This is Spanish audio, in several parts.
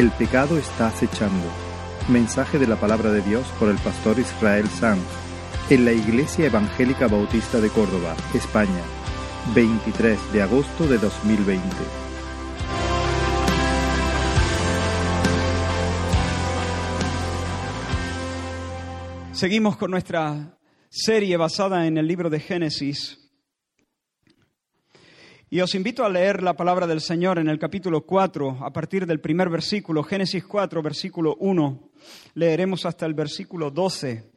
El pecado está acechando. Mensaje de la palabra de Dios por el pastor Israel Sanz en la Iglesia Evangélica Bautista de Córdoba, España, 23 de agosto de 2020. Seguimos con nuestra serie basada en el libro de Génesis. Y os invito a leer la palabra del Señor en el capítulo 4, a partir del primer versículo, Génesis 4, versículo 1. Leeremos hasta el versículo 12.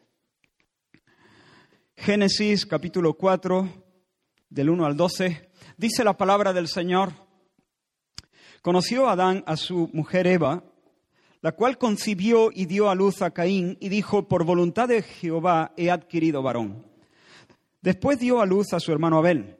Génesis capítulo 4, del 1 al 12. Dice la palabra del Señor. Conoció Adán a su mujer Eva, la cual concibió y dio a luz a Caín y dijo, por voluntad de Jehová he adquirido varón. Después dio a luz a su hermano Abel,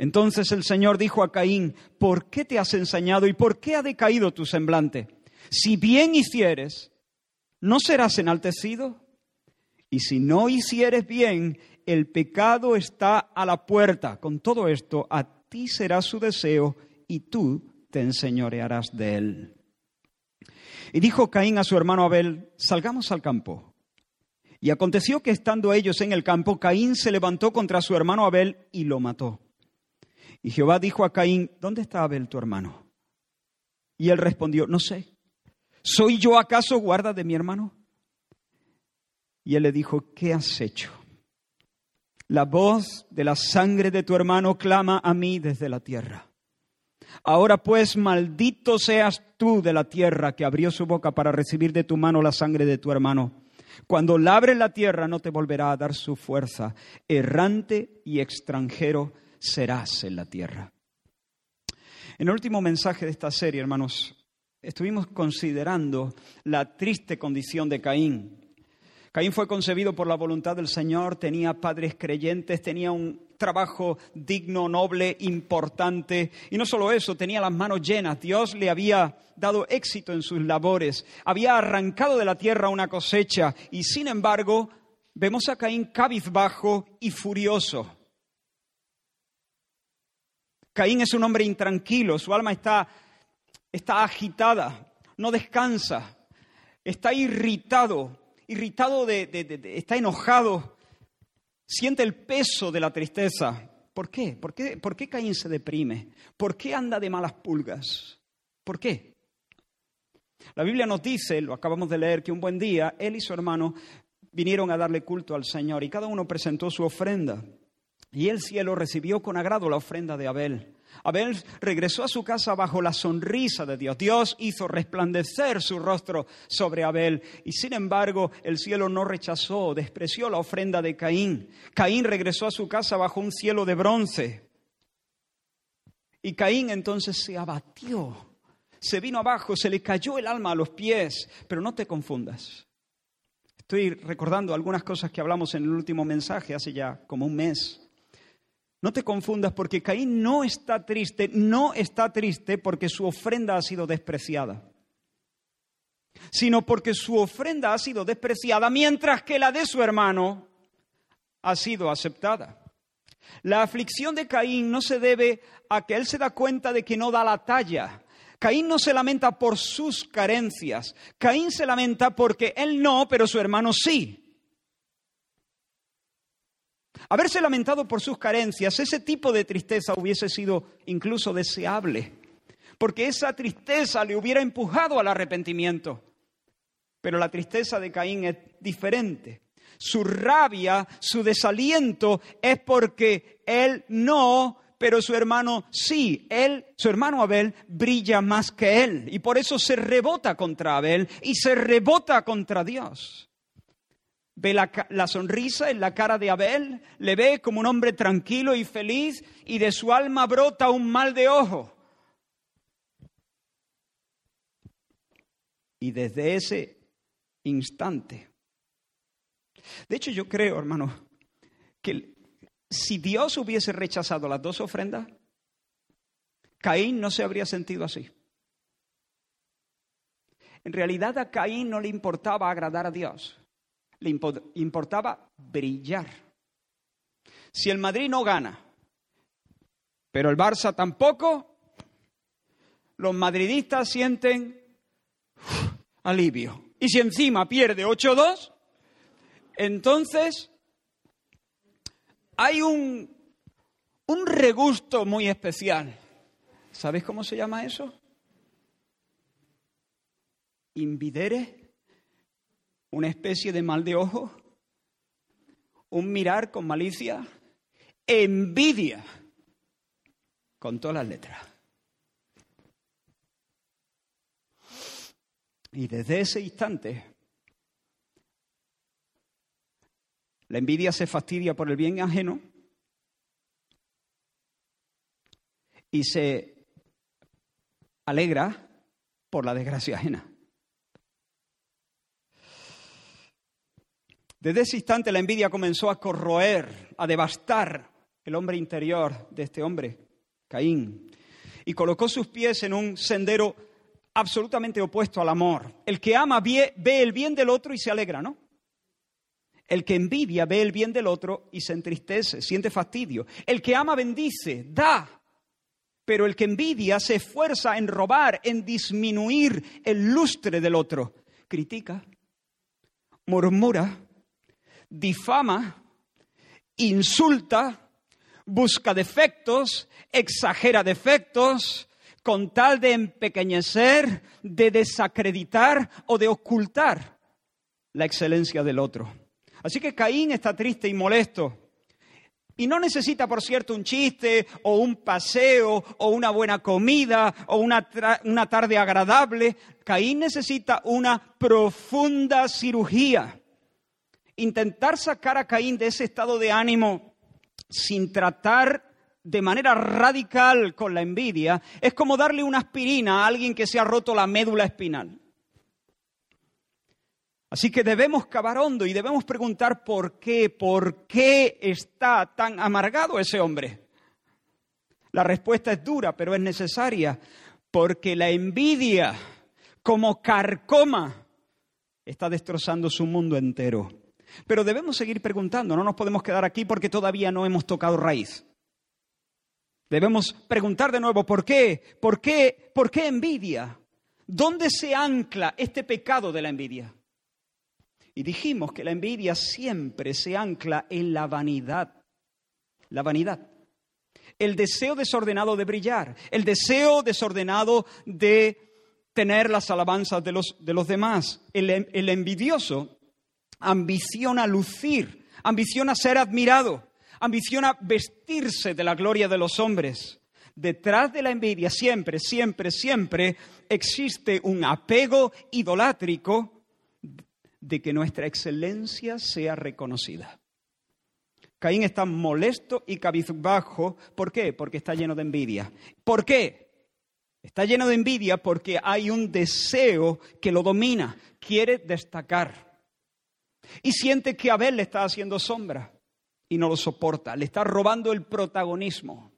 Entonces el Señor dijo a Caín, ¿por qué te has ensañado y por qué ha decaído tu semblante? Si bien hicieres, ¿no serás enaltecido? Y si no hicieres bien, el pecado está a la puerta. Con todo esto, a ti será su deseo y tú te enseñorearás de él. Y dijo Caín a su hermano Abel, salgamos al campo. Y aconteció que estando ellos en el campo, Caín se levantó contra su hermano Abel y lo mató. Y Jehová dijo a Caín, ¿dónde está Abel tu hermano? Y él respondió, no sé. ¿Soy yo acaso guarda de mi hermano? Y él le dijo, ¿qué has hecho? La voz de la sangre de tu hermano clama a mí desde la tierra. Ahora pues, maldito seas tú de la tierra que abrió su boca para recibir de tu mano la sangre de tu hermano. Cuando labre la tierra no te volverá a dar su fuerza. Errante y extranjero serás en la tierra. En el último mensaje de esta serie, hermanos, estuvimos considerando la triste condición de Caín. Caín fue concebido por la voluntad del Señor, tenía padres creyentes, tenía un trabajo digno, noble, importante. Y no solo eso, tenía las manos llenas. Dios le había dado éxito en sus labores, había arrancado de la tierra una cosecha y sin embargo vemos a Caín cabizbajo y furioso. Caín es un hombre intranquilo, su alma está, está agitada, no descansa, está irritado, irritado de, está enojado, siente el peso de la tristeza. ¿Por qué? ¿Por qué? ¿Por qué Caín se deprime? ¿Por qué anda de malas pulgas? ¿Por qué? La Biblia nos dice, lo acabamos de leer, que un buen día él y su hermano vinieron a darle culto al Señor y cada uno presentó su ofrenda. Y el cielo recibió con agrado la ofrenda de Abel. Abel regresó a su casa bajo la sonrisa de Dios. Dios hizo resplandecer su rostro sobre Abel y sin embargo el cielo no rechazó, despreció la ofrenda de Caín. Caín regresó a su casa bajo un cielo de bronce. Y Caín entonces se abatió, se vino abajo, se le cayó el alma a los pies, pero no te confundas. Estoy recordando algunas cosas que hablamos en el último mensaje hace ya como un mes. No te confundas porque Caín no está triste, no está triste porque su ofrenda ha sido despreciada, sino porque su ofrenda ha sido despreciada mientras que la de su hermano ha sido aceptada. La aflicción de Caín no se debe a que él se da cuenta de que no da la talla. Caín no se lamenta por sus carencias. Caín se lamenta porque él no, pero su hermano sí. Haberse lamentado por sus carencias, ese tipo de tristeza hubiese sido incluso deseable, porque esa tristeza le hubiera empujado al arrepentimiento. Pero la tristeza de Caín es diferente. Su rabia, su desaliento es porque él no, pero su hermano sí. Él, su hermano Abel, brilla más que él y por eso se rebota contra Abel y se rebota contra Dios ve la, sonrisa en la cara de Abel, le ve como un hombre tranquilo y feliz y de su alma brota un mal de ojo. Y desde ese instante. De hecho, yo creo, hermano, que si Dios hubiese rechazado las dos ofrendas, Caín no se habría sentido así. En realidad a Caín no le importaba agradar a Dios, le importaba brillar. Si el Madrid no gana, pero el Barça tampoco, los madridistas sienten alivio. Y si encima pierde 8-2, entonces hay un, un regusto muy especial. ¿Sabes cómo se llama eso? Invidere, una especie de mal de ojo, un mirar con malicia, envidia, con todas las letras. Y desde ese instante, la envidia se fastidia por el bien ajeno y se alegra por la desgracia ajena. Desde ese instante la envidia comenzó a corroer, a devastar el hombre interior de este hombre, Caín, y colocó sus pies en un sendero absolutamente opuesto al amor. El que ama ve, el bien del otro y se alegra, ¿no? El que envidia ve el bien del otro y se entristece, siente fastidio. El que ama bendice, da. Pero el que envidia se esfuerza en robar, en disminuir el lustre del otro. Critica, murmura, difama, insulta, busca defectos, exagera defectos, con tal de empequeñecer, de desacreditar o de ocultar la excelencia del otro. Así que Caín está triste y molesto. Y no necesita, por cierto, un chiste o un paseo o una buena comida o una, una tarde agradable. Caín necesita una profunda cirugía. Intentar sacar a Caín de ese estado de ánimo sin tratar de manera radical con la envidia es como darle una aspirina a alguien que se ha roto la médula espinal. Así que debemos cavar hondo y debemos preguntar por qué, por qué está tan amargado ese hombre. La respuesta es dura, pero es necesaria, porque la envidia como carcoma está destrozando su mundo entero. Pero debemos seguir preguntando, no nos podemos quedar aquí porque todavía no hemos tocado raíz. Debemos preguntar de nuevo, ¿por qué? ¿Por qué? ¿Por qué envidia? ¿Dónde se ancla este pecado de la envidia? Y dijimos que la envidia siempre se ancla en la vanidad. La vanidad. El deseo desordenado de brillar, el deseo desordenado de tener las alabanzas de los, de los demás. El, el envidioso ambiciona lucir, ambiciona ser admirado, ambiciona vestirse de la gloria de los hombres. Detrás de la envidia siempre, siempre, siempre existe un apego idolátrico de que nuestra excelencia sea reconocida. Caín está molesto y cabizbajo. ¿Por qué? Porque está lleno de envidia. ¿Por qué? Está lleno de envidia porque hay un deseo que lo domina. Quiere destacar. Y siente que Abel le está haciendo sombra y no lo soporta, le está robando el protagonismo.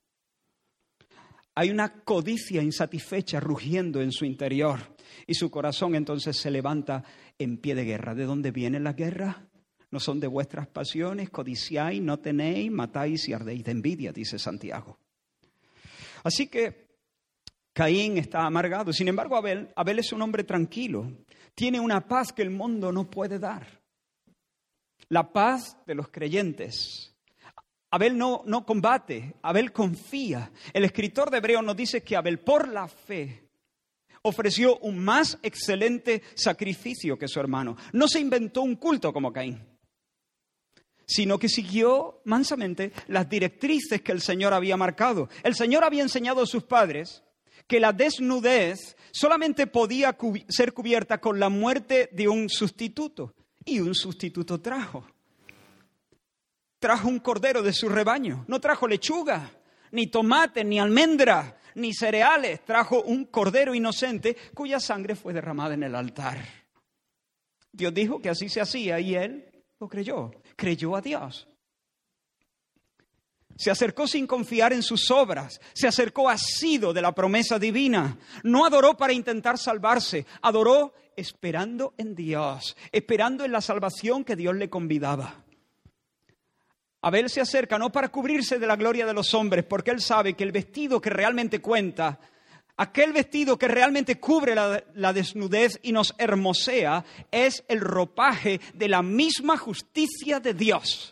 Hay una codicia insatisfecha rugiendo en su interior y su corazón entonces se levanta en pie de guerra. ¿De dónde viene la guerra? No son de vuestras pasiones, codiciáis, no tenéis, matáis y ardéis de envidia, dice Santiago. Así que Caín está amargado. Sin embargo, Abel, Abel es un hombre tranquilo. Tiene una paz que el mundo no puede dar la paz de los creyentes. Abel no, no combate, Abel confía. El escritor de Hebreo nos dice que Abel por la fe ofreció un más excelente sacrificio que su hermano. No se inventó un culto como Caín, sino que siguió mansamente las directrices que el Señor había marcado. El Señor había enseñado a sus padres que la desnudez solamente podía ser cubierta con la muerte de un sustituto. Y un sustituto trajo. Trajo un cordero de su rebaño. No trajo lechuga, ni tomate, ni almendra, ni cereales. Trajo un cordero inocente cuya sangre fue derramada en el altar. Dios dijo que así se hacía y él lo creyó, creyó a Dios. Se acercó sin confiar en sus obras, se acercó asido de la promesa divina. No adoró para intentar salvarse, adoró esperando en Dios, esperando en la salvación que Dios le convidaba. Abel se acerca no para cubrirse de la gloria de los hombres, porque él sabe que el vestido que realmente cuenta, aquel vestido que realmente cubre la, desnudez y nos hermosea, es el ropaje de la misma justicia de Dios.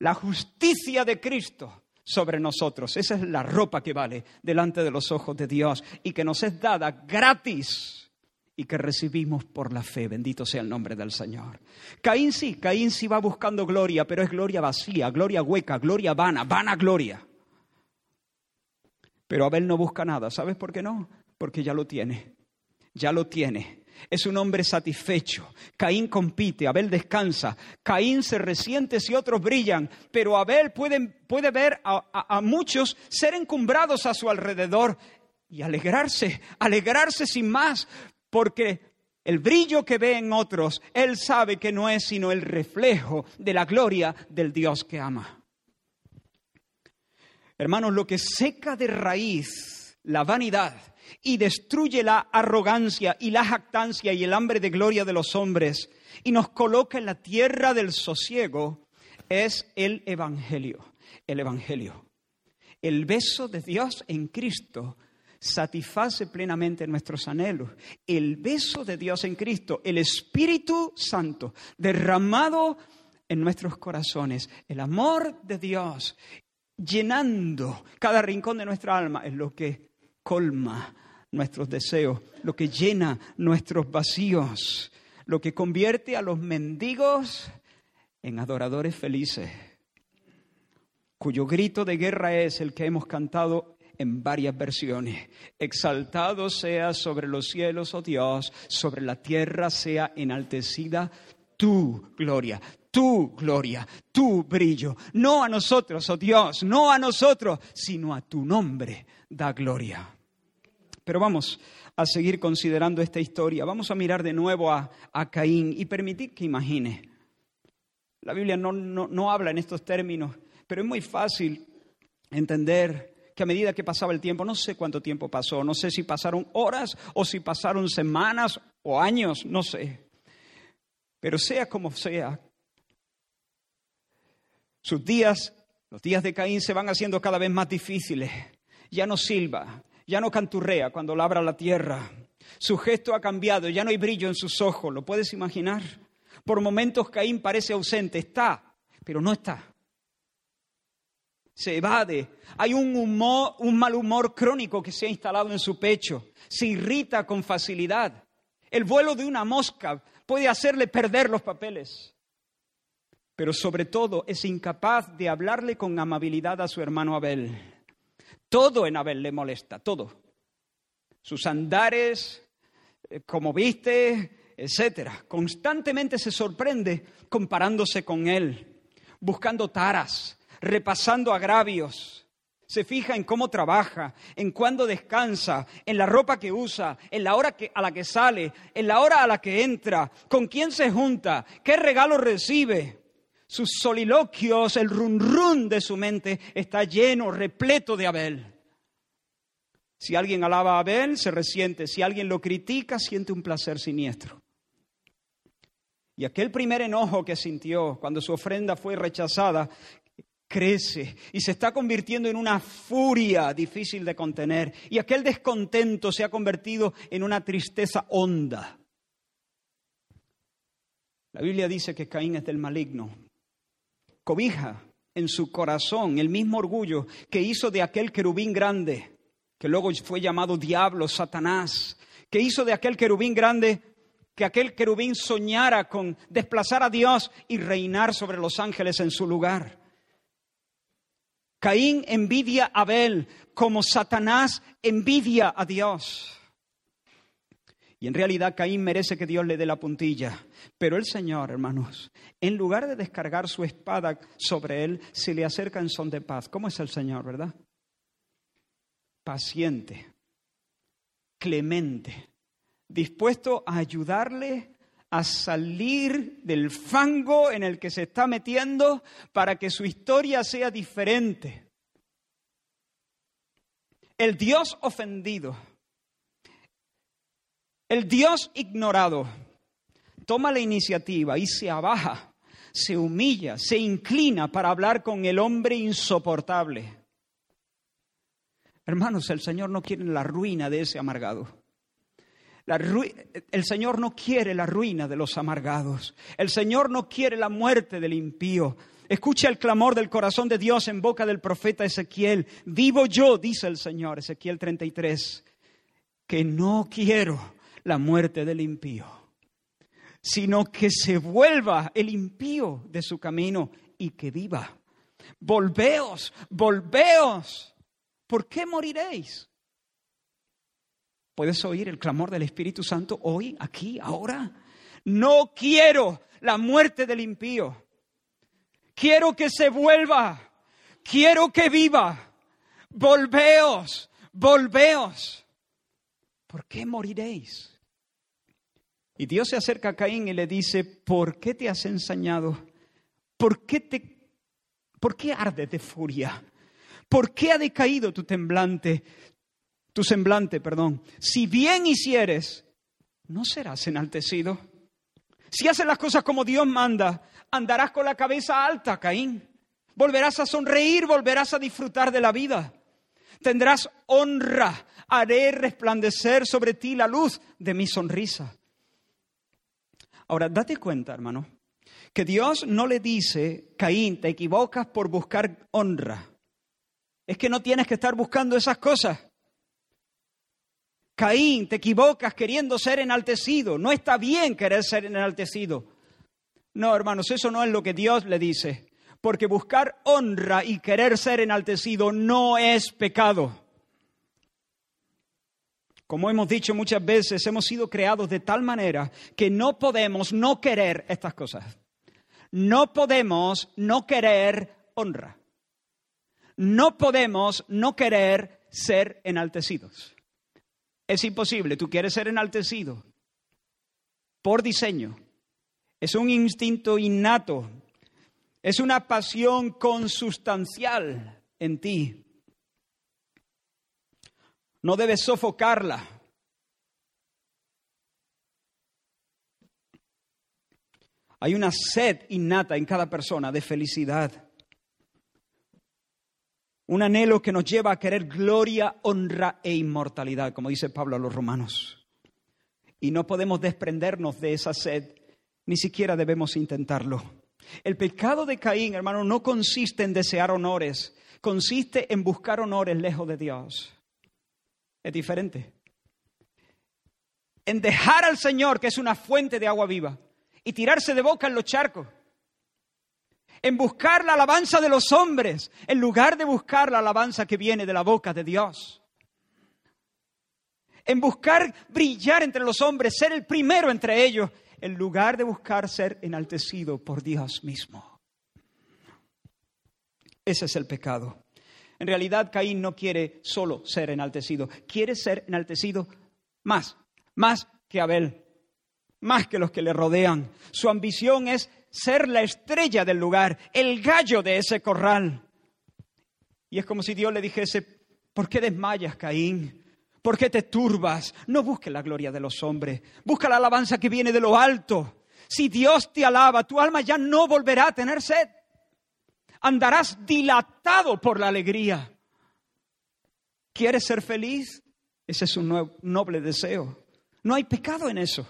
La justicia de Cristo sobre nosotros. Esa es la ropa que vale delante de los ojos de Dios y que nos es dada gratis y que recibimos por la fe. Bendito sea el nombre del Señor. Caín sí, Caín sí va buscando gloria, pero es gloria vacía, gloria hueca, gloria vana, vana gloria. Pero Abel no busca nada. ¿Sabes por qué no? Porque ya lo tiene. Ya lo tiene. Es un hombre satisfecho. Caín compite, Abel descansa. Caín se resiente si otros brillan, pero Abel puede, puede ver a, a, muchos ser encumbrados a su alrededor y alegrarse, alegrarse sin más, porque el brillo que ve en otros, él sabe que no es sino el reflejo de la gloria del Dios que ama. Hermanos, lo que seca de raíz la vanidad y destruye la arrogancia y la jactancia y el hambre de gloria de los hombres y nos coloca en la tierra del sosiego es el Evangelio. El Evangelio. El beso de Dios en Cristo satisface plenamente nuestros anhelos. El beso de Dios en Cristo, el Espíritu Santo derramado en nuestros corazones, el amor de Dios llenando cada rincón de nuestra alma es lo que colma nuestros deseos, lo que llena nuestros vacíos, lo que convierte a los mendigos en adoradores felices, cuyo grito de guerra es el que hemos cantado en varias versiones. Exaltado sea sobre los cielos, oh Dios, sobre la tierra sea enaltecida tu gloria, tu gloria, tu brillo. No a nosotros, oh Dios, no a nosotros, sino a tu nombre da gloria. Pero vamos a seguir considerando esta historia. Vamos a mirar de nuevo a, Caín y permitir que imagine. La Biblia no, no, no habla en estos términos, pero es muy fácil entender que a medida que pasaba el tiempo, no sé cuánto tiempo pasó, no sé si pasaron horas o si pasaron semanas o años, no sé. Pero sea como sea, sus días, los días de Caín se van haciendo cada vez más difíciles. Ya no silba, ya no canturrea cuando labra la tierra. Su gesto ha cambiado, ya no hay brillo en sus ojos, ¿lo puedes imaginar? Por momentos Caín parece ausente, está, pero no está se evade, hay un, humor, un mal humor crónico que se ha instalado en su pecho, se irrita con facilidad. El vuelo de una mosca puede hacerle perder los papeles, pero sobre todo es incapaz de hablarle con amabilidad a su hermano Abel. Todo en Abel le molesta, todo. Sus andares, eh, como viste, etcétera. Constantemente se sorprende comparándose con él, buscando taras, repasando agravios. Se fija en cómo trabaja, en cuándo descansa, en la ropa que usa, en la hora a la que sale, en la hora a la que entra, con quién se junta, qué regalo recibe. Sus soliloquios, el run run de su mente está lleno, repleto de Abel. Si alguien alaba a Abel, se resiente. Si alguien lo critica, siente un placer siniestro. Y aquel primer enojo que sintió cuando su ofrenda fue rechazada crece y se está convirtiendo en una furia difícil de contener. Y aquel descontento se ha convertido en una tristeza honda. La Biblia dice que Caín es del maligno. Cobija en su corazón el mismo orgullo que hizo de aquel querubín grande, que luego fue llamado diablo, Satanás, que hizo de aquel querubín grande que aquel querubín soñara con desplazar a Dios y reinar sobre los ángeles en su lugar. Caín envidia a Abel como Satanás envidia a Dios. Y en realidad Caín merece que Dios le dé la puntilla. Pero el Señor, hermanos, en lugar de descargar su espada sobre él, se le acerca en son de paz. ¿Cómo es el Señor, verdad? Paciente, clemente, dispuesto a ayudarle a salir del fango en el que se está metiendo para que su historia sea diferente. El Dios ofendido, el Dios ignorado, toma la iniciativa y se abaja, se humilla, se inclina para hablar con el hombre insoportable. Hermanos, el Señor no quiere la ruina de ese amargado el Señor no quiere la ruina de los amargados. El Señor no quiere la muerte del impío. Escucha el clamor del corazón de Dios en boca del profeta Ezequiel. Vivo yo, dice el Señor, Ezequiel 33, que no quiero la muerte del impío, sino que se vuelva el impío de su camino y que viva. Volveos, volveos. ¿Por qué moriréis? ¿Puedes oír el clamor del Espíritu Santo hoy, aquí, ahora? No quiero la muerte del impío. Quiero que se vuelva. Quiero que viva. Volveos, volveos. ¿Por qué moriréis? Y Dios se acerca a Caín y le dice, ¿por qué te has ensañado? ¿Por qué te ¿Por qué ardes de furia? ¿Por qué ha decaído tu temblante? tu semblante, perdón. Si bien hicieres, no serás enaltecido. Si haces las cosas como Dios manda, andarás con la cabeza alta, Caín. Volverás a sonreír, volverás a disfrutar de la vida. Tendrás honra, haré resplandecer sobre ti la luz de mi sonrisa. Ahora, date cuenta, hermano, que Dios no le dice, Caín, te equivocas por buscar honra. Es que no tienes que estar buscando esas cosas. Caín, te equivocas queriendo ser enaltecido. No está bien querer ser enaltecido. No, hermanos, eso no es lo que Dios le dice. Porque buscar honra y querer ser enaltecido no es pecado. Como hemos dicho muchas veces, hemos sido creados de tal manera que no podemos no querer estas cosas. No podemos no querer honra. No podemos no querer ser enaltecidos. Es imposible. Tú quieres ser enaltecido por diseño. Es un instinto innato. Es una pasión consustancial en ti. No debes sofocarla. Hay una sed innata en cada persona de felicidad un anhelo que nos lleva a querer gloria, honra e inmortalidad, como dice Pablo a los romanos. Y no podemos desprendernos de esa sed, ni siquiera debemos intentarlo. El pecado de Caín, hermano, no consiste en desear honores, consiste en buscar honores lejos de Dios. Es diferente. En dejar al Señor, que es una fuente de agua viva, y tirarse de boca en los charcos en buscar la alabanza de los hombres, en lugar de buscar la alabanza que viene de la boca de Dios. En buscar brillar entre los hombres, ser el primero entre ellos, en lugar de buscar ser enaltecido por Dios mismo. Ese es el pecado. En realidad, Caín no quiere solo ser enaltecido, quiere ser enaltecido más, más que Abel, más que los que le rodean. Su ambición es ser la estrella del lugar, el gallo de ese corral. Y es como si Dios le dijese, ¿por qué desmayas, Caín? ¿Por qué te turbas? No busques la gloria de los hombres, busca la alabanza que viene de lo alto. Si Dios te alaba, tu alma ya no volverá a tener sed. Andarás dilatado por la alegría. ¿Quieres ser feliz? Ese es un noble deseo. No hay pecado en eso.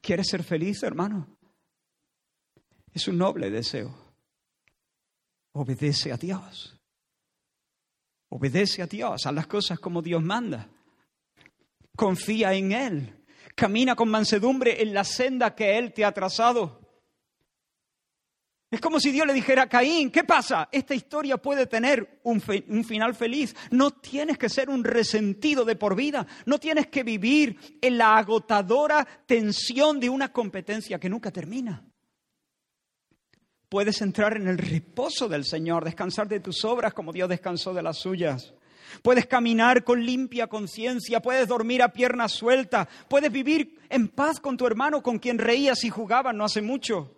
¿Quieres ser feliz, hermano? Es un noble deseo. Obedece a Dios. Obedece a Dios, a las cosas como Dios manda. Confía en Él. Camina con mansedumbre en la senda que Él te ha trazado. Es como si Dios le dijera a Caín, ¿qué pasa? Esta historia puede tener un, final feliz. No tienes que ser un resentido de por vida. No tienes que vivir en la agotadora tensión de una competencia que nunca termina puedes entrar en el reposo del Señor, descansar de tus obras como Dios descansó de las suyas. Puedes caminar con limpia conciencia, puedes dormir a piernas sueltas, puedes vivir en paz con tu hermano con quien reías y jugabas no hace mucho.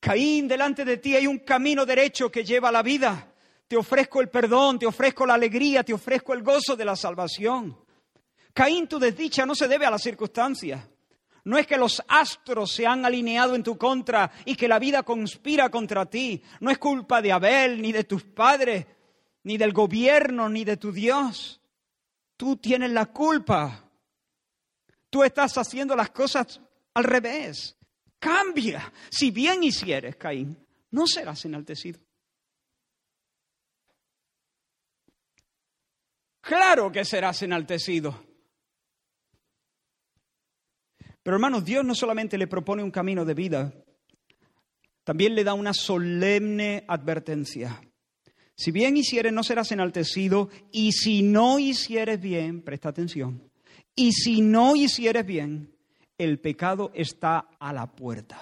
Caín, delante de ti hay un camino derecho que lleva a la vida. Te ofrezco el perdón, te ofrezco la alegría, te ofrezco el gozo de la salvación. Caín, tu desdicha no se debe a las circunstancias. No es que los astros se han alineado en tu contra y que la vida conspira contra ti. No es culpa de Abel, ni de tus padres, ni del gobierno, ni de tu Dios. Tú tienes la culpa. Tú estás haciendo las cosas al revés. Cambia. Si bien hicieres, Caín, no serás enaltecido. Claro que serás enaltecido. Pero hermanos, Dios no solamente le propone un camino de vida, también le da una solemne advertencia. Si bien hicieres, no serás enaltecido, y si no hicieres bien, presta atención, y si no hicieres bien, el pecado está a la puerta.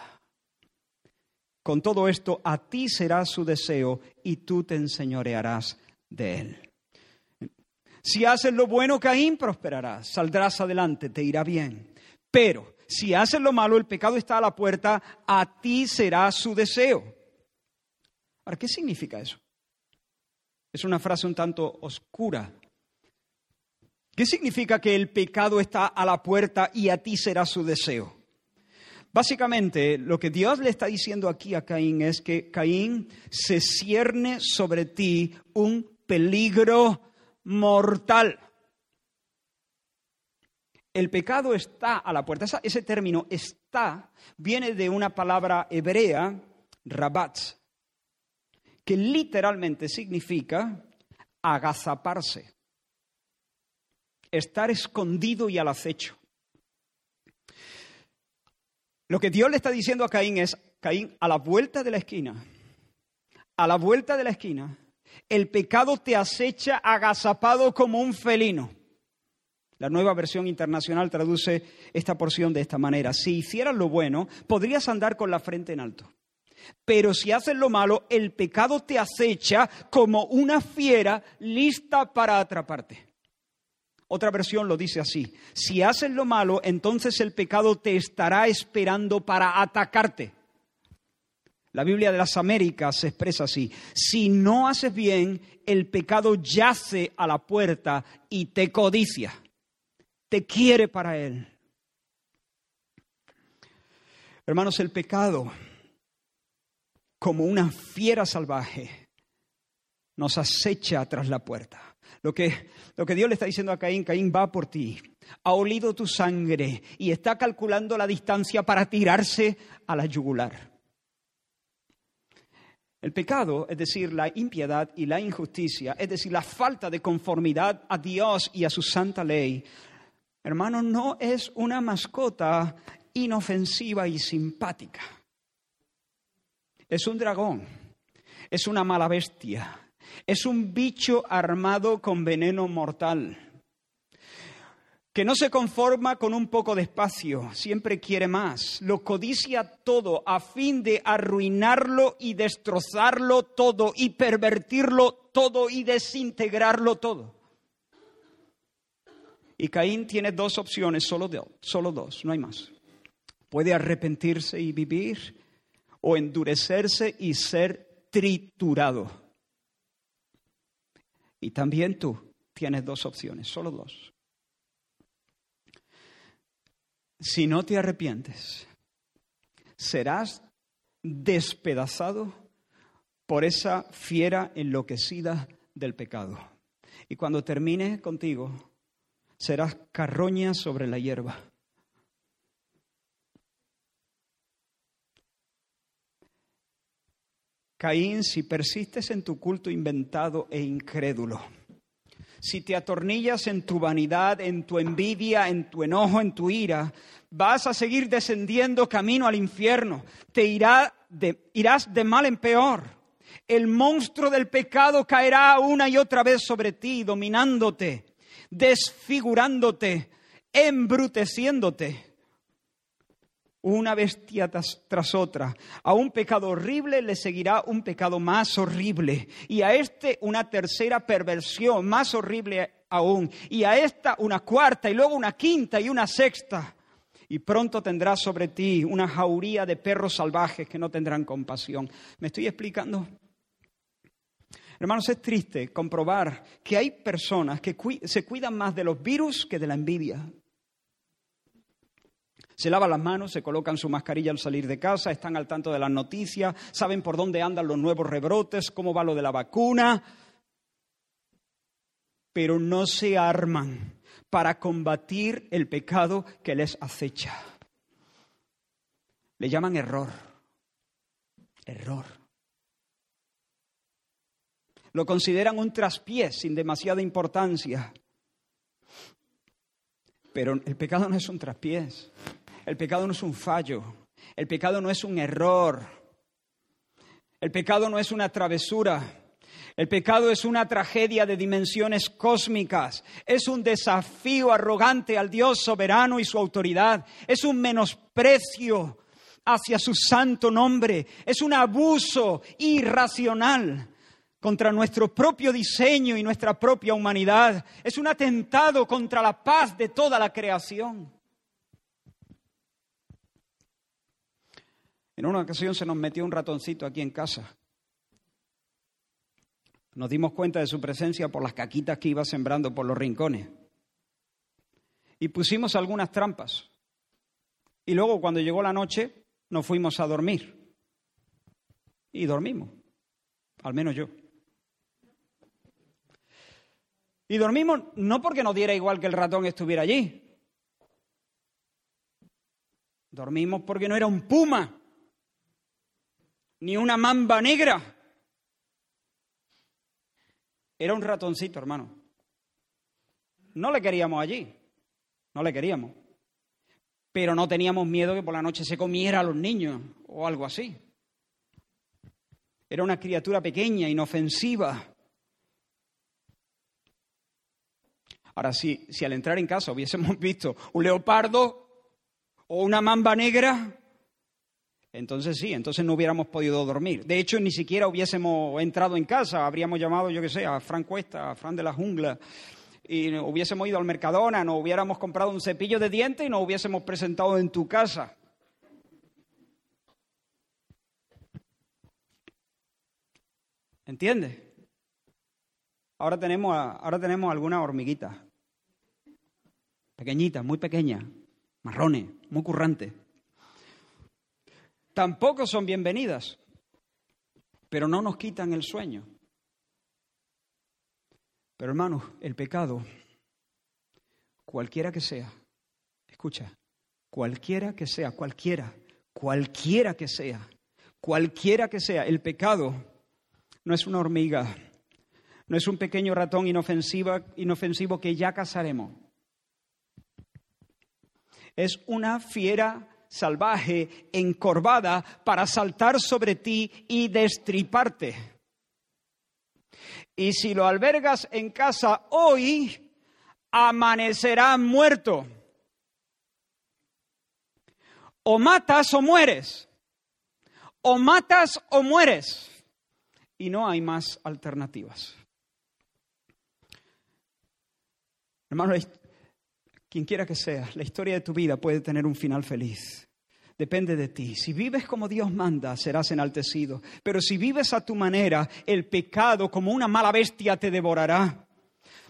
Con todo esto, a ti será su deseo y tú te enseñorearás de él. Si haces lo bueno, Caín, prosperarás, saldrás adelante, te irá bien. Pero si haces lo malo, el pecado está a la puerta, a ti será su deseo. Ahora, ¿qué significa eso? Es una frase un tanto oscura. ¿Qué significa que el pecado está a la puerta y a ti será su deseo? Básicamente, lo que Dios le está diciendo aquí a Caín es que Caín se cierne sobre ti un peligro mortal. El pecado está a la puerta. Ese término está viene de una palabra hebrea, rabat, que literalmente significa agazaparse, estar escondido y al acecho. Lo que Dios le está diciendo a Caín es, Caín, a la vuelta de la esquina, a la vuelta de la esquina, el pecado te acecha agazapado como un felino. La nueva versión internacional traduce esta porción de esta manera. Si hicieras lo bueno, podrías andar con la frente en alto. Pero si haces lo malo, el pecado te acecha como una fiera lista para atraparte. Otra versión lo dice así. Si haces lo malo, entonces el pecado te estará esperando para atacarte. La Biblia de las Américas se expresa así. Si no haces bien, el pecado yace a la puerta y te codicia te quiere para Él. Hermanos, el pecado, como una fiera salvaje, nos acecha tras la puerta. Lo que, lo que Dios le está diciendo a Caín, Caín va por ti, ha olido tu sangre y está calculando la distancia para tirarse a la yugular. El pecado, es decir, la impiedad y la injusticia, es decir, la falta de conformidad a Dios y a su santa ley, hermano, no es una mascota inofensiva y simpática. Es un dragón, es una mala bestia, es un bicho armado con veneno mortal, que no se conforma con un poco de espacio, siempre quiere más, lo codicia todo a fin de arruinarlo y destrozarlo todo y pervertirlo todo y desintegrarlo todo. Y Caín tiene dos opciones, solo, solo dos, no hay más. Puede arrepentirse y vivir o endurecerse y ser triturado. Y también tú tienes dos opciones, solo dos. Si no te arrepientes, serás despedazado por esa fiera enloquecida del pecado. Y cuando termine contigo, serás carroña sobre la hierba. Caín, si persistes en tu culto inventado e incrédulo, si te atornillas en tu vanidad, en tu envidia, en tu enojo, en tu ira, vas a seguir descendiendo camino al infierno. Te irá irás de mal en peor. El monstruo del pecado caerá una y otra vez sobre ti, dominándote desfigurándote, embruteciéndote. Una bestia tras, otra. A un pecado horrible le seguirá un pecado más horrible. Y a este una tercera perversión más horrible aún. Y a esta una cuarta y luego una quinta y una sexta. Y pronto tendrás sobre ti una jauría de perros salvajes que no tendrán compasión. ¿Me estoy explicando? Hermanos, es triste comprobar que hay personas que se cuidan más de los virus que de la envidia. Se lavan las manos, se colocan su mascarilla al salir de casa, están al tanto de las noticias, saben por dónde andan los nuevos rebrotes, cómo va lo de la vacuna, pero no se arman para combatir el pecado que les acecha. Le llaman error. Error. Lo consideran un traspié sin demasiada importancia. Pero el pecado no es un traspiés. El pecado no es un fallo, el pecado no es un error, el pecado no es una travesura, el pecado es una tragedia de dimensiones cósmicas, es un desafío arrogante al Dios soberano y su autoridad, es un menosprecio hacia su santo nombre, es un abuso irracional contra nuestro propio diseño y nuestra propia humanidad, es un atentado contra la paz de toda la creación. En una ocasión se nos metió un ratoncito aquí en casa. Nos dimos cuenta de su presencia por las caquitas que iba sembrando por los rincones. Y pusimos algunas trampas. Y luego cuando llegó la noche nos fuimos a dormir. Y dormimos. Al menos yo. Y dormimos no porque nos diera igual que el ratón estuviera allí. Dormimos porque no era un puma ni una mamba negra. Era un ratoncito, hermano. No le queríamos allí, no le queríamos. Pero no teníamos miedo que por la noche se comiera a los niños o algo así. Era una criatura pequeña, inofensiva. Ahora, si, si al entrar en casa hubiésemos visto un leopardo o una mamba negra, entonces sí, entonces no hubiéramos podido dormir. De hecho, ni siquiera hubiésemos entrado en casa, habríamos llamado, yo qué sé, a Fran Cuesta, a Fran de la Jungla, y hubiésemos ido al Mercadona, nos hubiéramos comprado un cepillo de dientes y nos hubiésemos presentado en tu casa. ¿Entiendes? Ahora tenemos, ahora tenemos algunas hormiguitas, pequeñitas, muy pequeñas, marrones, muy currantes tampoco son bienvenidas, pero no nos quitan el sueño. Pero hermanos, el pecado, cualquiera que sea, escucha, cualquiera que sea, cualquiera, cualquiera que sea, cualquiera que sea, el pecado no es una hormiga, no es un pequeño ratón inofensivo que ya cazaremos. Es una fiera salvaje, encorvada, para saltar sobre ti y destriparte. Y si lo albergas en casa hoy, amanecerá muerto. O matas o mueres. O matas o mueres. Y no hay más alternativas. Hermano, quien quiera que sea, la historia de tu vida puede tener un final feliz. Depende de ti. Si vives como Dios manda, serás enaltecido. Pero si vives a tu manera, el pecado como una mala bestia te devorará.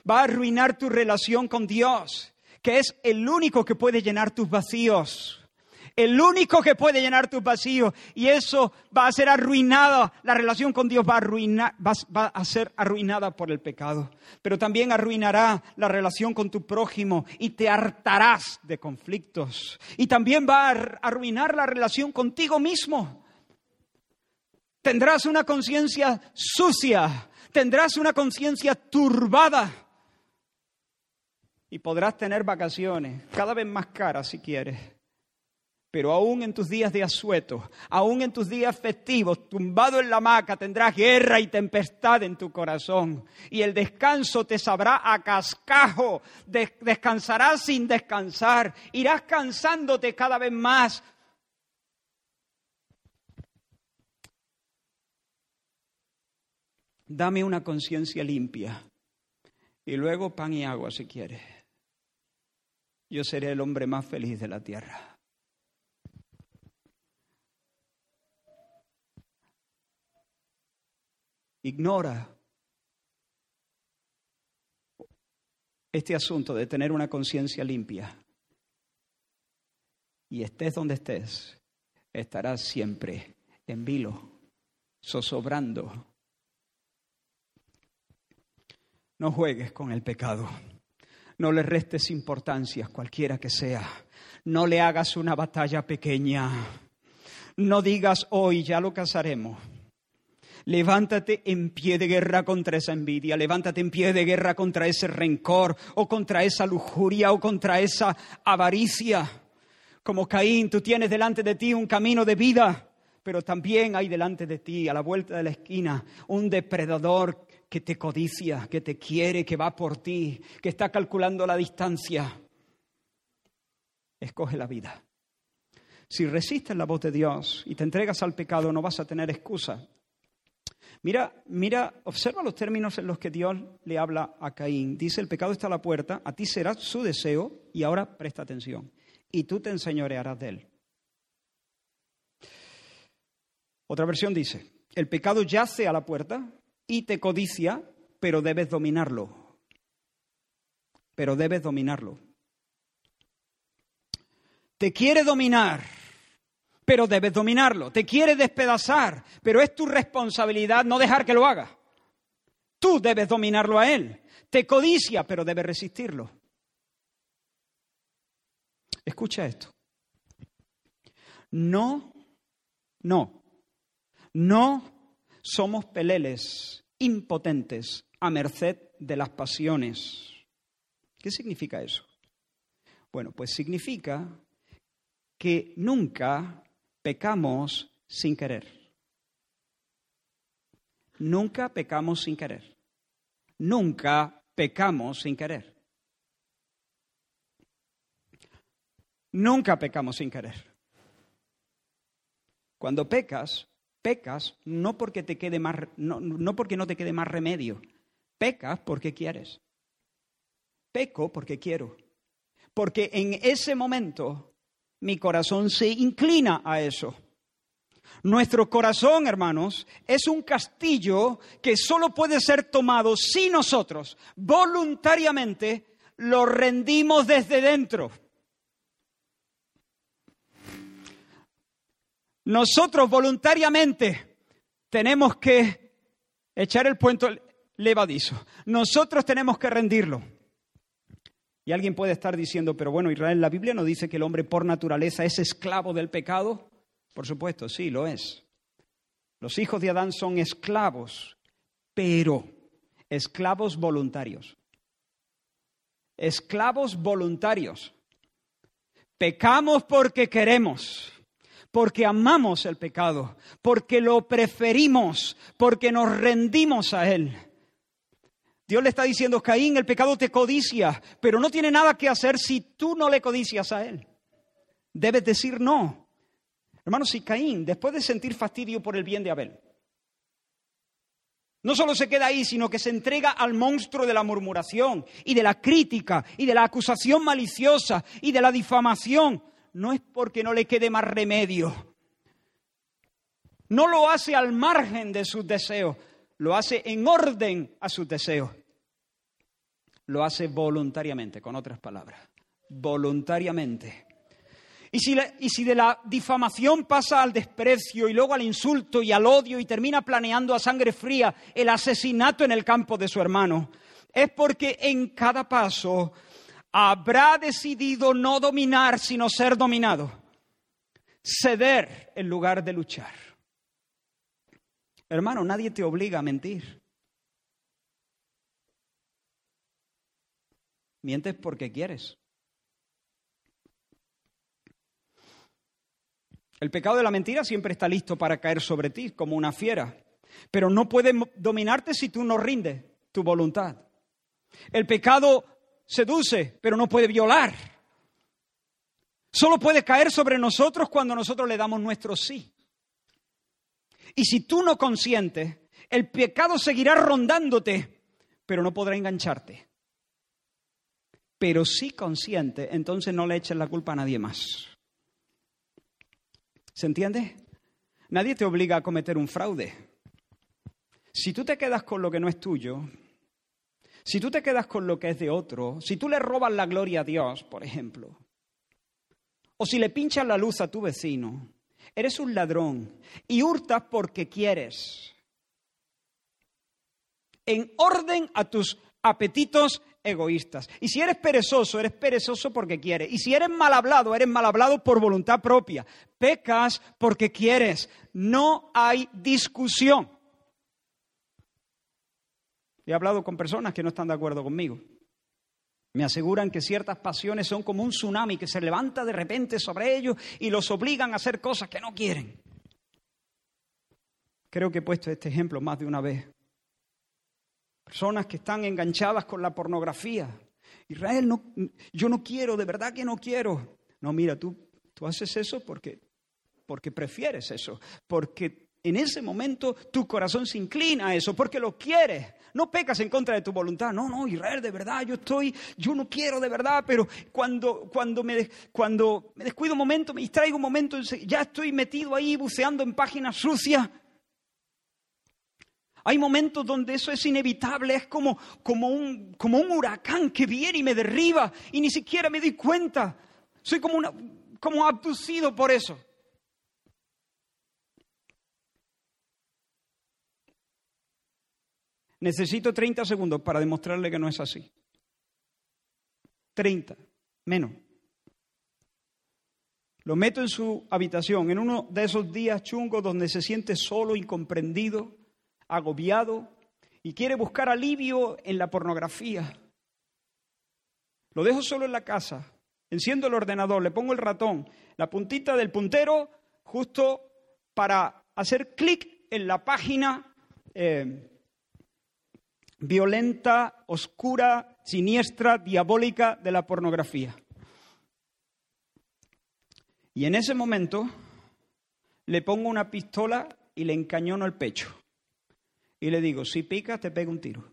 Va a arruinar tu relación con Dios, que es el único que puede llenar tus vacíos el único que puede llenar tu vacío. Y eso va a ser arruinada, la relación con Dios va a, arruinar, va, a ser arruinada por el pecado. Pero también arruinará la relación con tu prójimo y te hartarás de conflictos. Y también va a arruinar la relación contigo mismo. Tendrás una conciencia sucia, tendrás una conciencia turbada. Y podrás tener vacaciones cada vez más caras si quieres pero aún en tus días de asueto, aún en tus días festivos, tumbado en la hamaca, tendrás guerra y tempestad en tu corazón. Y el descanso te sabrá a cascajo. Descansarás sin descansar. Irás cansándote cada vez más. Dame una conciencia limpia. Y luego pan y agua si quieres. Yo seré el hombre más feliz de la tierra. Ignora este asunto de tener una conciencia limpia. Y estés donde estés, estarás siempre en vilo, zozobrando. No juegues con el pecado. No le restes importancia, cualquiera que sea. No le hagas una batalla pequeña. No digas hoy ya lo casaremos. Levántate en pie de guerra contra esa envidia, levántate en pie de guerra contra ese rencor o contra esa lujuria o contra esa avaricia. Como Caín, tú tienes delante de ti un camino de vida, pero también hay delante de ti, a la vuelta de la esquina, un depredador que te codicia, que te quiere, que va por ti, que está calculando la distancia. Escoge la vida. Si resistes la voz de Dios y te entregas al pecado, no vas a tener excusa. Mira, mira, observa los términos en los que Dios le habla a Caín. Dice, el pecado está a la puerta, a ti será su deseo, y ahora presta atención, y tú te enseñorearás de él. Otra versión dice, el pecado yace a la puerta, y te codicia, pero debes dominarlo. Pero debes dominarlo. Te quiere dominar, pero debes dominarlo. Te quiere despedazar, pero es tu responsabilidad no dejar que lo haga. Tú debes dominarlo a él. Te codicia, pero debes resistirlo. Escucha esto. No, no, no somos peleles impotentes a merced de las pasiones. ¿Qué significa eso? Bueno, pues significa que nunca pecamos sin querer. Nunca pecamos sin querer. Nunca pecamos sin querer. Nunca pecamos sin querer. Cuando pecas, Pecas no porque, te quede más, no, no porque no te quede más remedio. Pecas porque quieres. Peco porque quiero. Porque en ese momento mi corazón se inclina a eso. Nuestro corazón, hermanos, es un castillo que solo puede ser tomado si nosotros voluntariamente lo rendimos desde dentro. Nosotros voluntariamente tenemos que echar el puente levadizo. Nosotros tenemos que rendirlo. Y alguien puede estar diciendo, pero bueno, Israel, la Biblia no dice que el hombre por naturaleza es esclavo del pecado. Por supuesto, sí, lo es. Los hijos de Adán son esclavos, pero esclavos voluntarios. Esclavos voluntarios. Pecamos porque queremos porque amamos el pecado, porque lo preferimos, porque nos rendimos a él. Dios le está diciendo, Caín, el pecado te codicia, pero no tiene nada que hacer si tú no le codicias a él. Debes decir no. Hermanos, si Caín, después de sentir fastidio por el bien de Abel, no solo se queda ahí, sino que se entrega al monstruo de la murmuración y de la crítica y de la acusación maliciosa y de la difamación, no es porque no le quede más remedio. No lo hace al margen de sus deseos, lo hace en orden a sus deseos. Lo hace voluntariamente, con otras palabras, voluntariamente. Y si, y si, de la difamación pasa al desprecio y luego al insulto y al odio y termina planeando a sangre fría el asesinato en el campo de su hermano, es porque en cada paso habrá decidido no dominar, sino ser dominado. Ceder en lugar de luchar. Hermano, nadie te obliga a mentir. Mientes porque quieres. El pecado de la mentira siempre está listo para caer sobre ti como una fiera, pero no puede dominarte si tú no rindes tu voluntad. El pecado seduce, pero no puede violar. Solo puede caer sobre nosotros cuando nosotros le damos nuestro sí. Y si tú no consientes El pecado seguirá rondándote, pero no podrá engancharte. Pero si consciente, entonces no le eches la culpa a nadie más. ¿Se entiende? Nadie te obliga a cometer un fraude. Si tú te quedas con lo que no es tuyo, si tú te quedas con lo que es de otro, si tú le robas la gloria a Dios, por ejemplo, o si le pinchas la luz a tu vecino, eres un ladrón y hurtas porque quieres, en orden a tus apetitos egoístas. Y si eres perezoso, eres perezoso porque quieres. Y si eres mal hablado, eres mal hablado por voluntad propia. Pecas porque quieres. No hay discusión. He hablado con personas que no están de acuerdo conmigo. Me aseguran que ciertas pasiones son como un tsunami que se levanta de repente sobre ellos y los obligan a hacer cosas que no quieren. Creo que he puesto este ejemplo más de una vez. Personas que están enganchadas con la pornografía. Israel, no, yo no quiero, de verdad que no quiero. No, mira, tú, tú haces eso porque, porque prefieres eso, porque en ese momento tu corazón se inclina a eso, porque lo quieres. No pecas en contra de tu voluntad. No, no, Israel, de verdad, yo estoy, yo no quiero de verdad, pero cuando, cuando, me, cuando me descuido un momento, me distraigo un momento, ya estoy metido ahí buceando en páginas sucias. Hay momentos donde eso es inevitable, es como, como, un, como un huracán que viene y me derriba y ni siquiera me doy cuenta. Soy como, una, como abducido por eso. Necesito 30 segundos para demostrarle que no es así. 30, menos. Lo meto en su habitación, en uno de esos días chungos donde se siente solo, incomprendido, agobiado y quiere buscar alivio en la pornografía. Lo dejo solo en la casa, enciendo el ordenador, le pongo el ratón, la puntita del puntero, justo para hacer clic en la página eh, violenta, oscura, siniestra, diabólica de la pornografía. Y en ese momento le pongo una pistola y le encañono el pecho y le digo, si picas, te pego un tiro.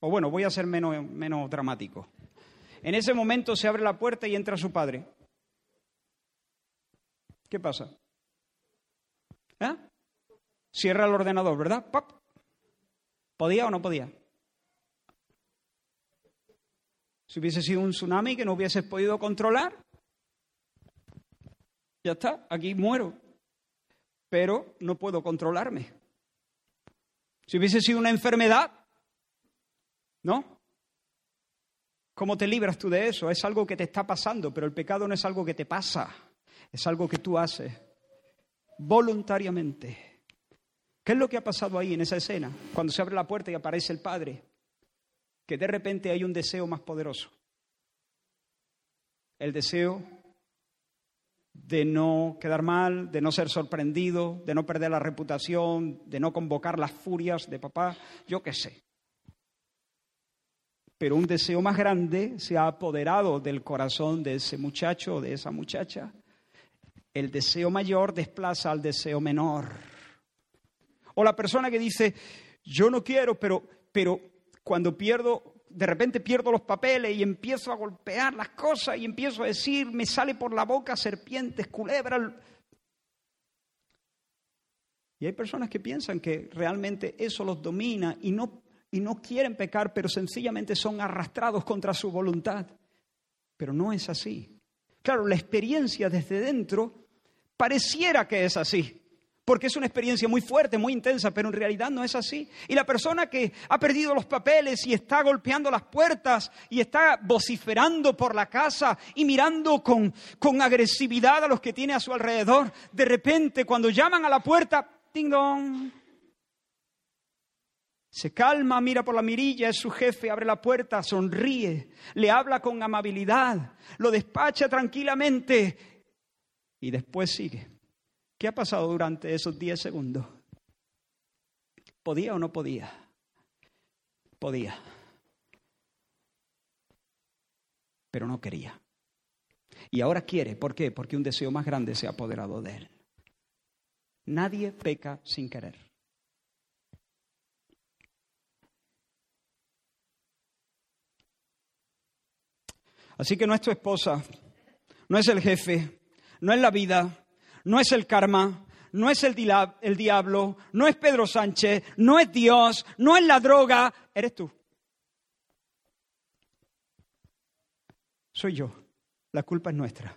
O bueno, voy a ser menos, menos dramático. En ese momento se abre la puerta y entra su padre. ¿Qué pasa? ¿Eh? Cierra el ordenador, ¿verdad? ¡Pap! ¿Podía o no podía? Si hubiese sido un tsunami que no hubieses podido controlar, ya está, aquí muero pero no puedo controlarme. Si hubiese sido una enfermedad, ¿no? ¿Cómo te libras tú de eso? Es algo que te está pasando, pero el pecado no es algo que te pasa, es algo que tú haces voluntariamente. ¿Qué es lo que ha pasado ahí en esa escena? Cuando se abre la puerta y aparece el Padre, que de repente hay un deseo más poderoso. El deseo de no quedar mal, de no ser sorprendido, de no perder la reputación, de no convocar las furias de papá, yo qué sé. Pero un deseo más grande se ha apoderado del corazón de ese muchacho o de esa muchacha. El deseo mayor desplaza al deseo menor. O la persona que dice, yo no quiero, pero, pero cuando pierdo de repente pierdo los papeles y empiezo a golpear las cosas y empiezo a decir, me sale por la boca serpientes, culebras. Y hay personas que piensan que realmente eso los domina y no, y no quieren pecar, pero sencillamente son arrastrados contra su voluntad. Pero no es así. Claro, la experiencia desde dentro pareciera que es así porque es una experiencia muy fuerte, muy intensa, pero en realidad no es así. Y la persona que ha perdido los papeles y está golpeando las puertas y está vociferando por la casa y mirando con, con agresividad a los que tiene a su alrededor, de repente cuando llaman a la puerta, ding dong, se calma, mira por la mirilla, es su jefe, abre la puerta, sonríe, le habla con amabilidad, lo despacha tranquilamente y después sigue. ¿Qué ha pasado durante esos 10 segundos? ¿Podía o no podía? Podía. Pero no quería. Y ahora quiere. ¿Por qué? Porque un deseo más grande se ha apoderado de él. Nadie peca sin querer. Así que no es tu esposa, no es el jefe, no es la vida, no es el karma, no es el, diablo, no es Pedro Sánchez, no es Dios, no es la droga, eres tú. Soy yo. La culpa es nuestra.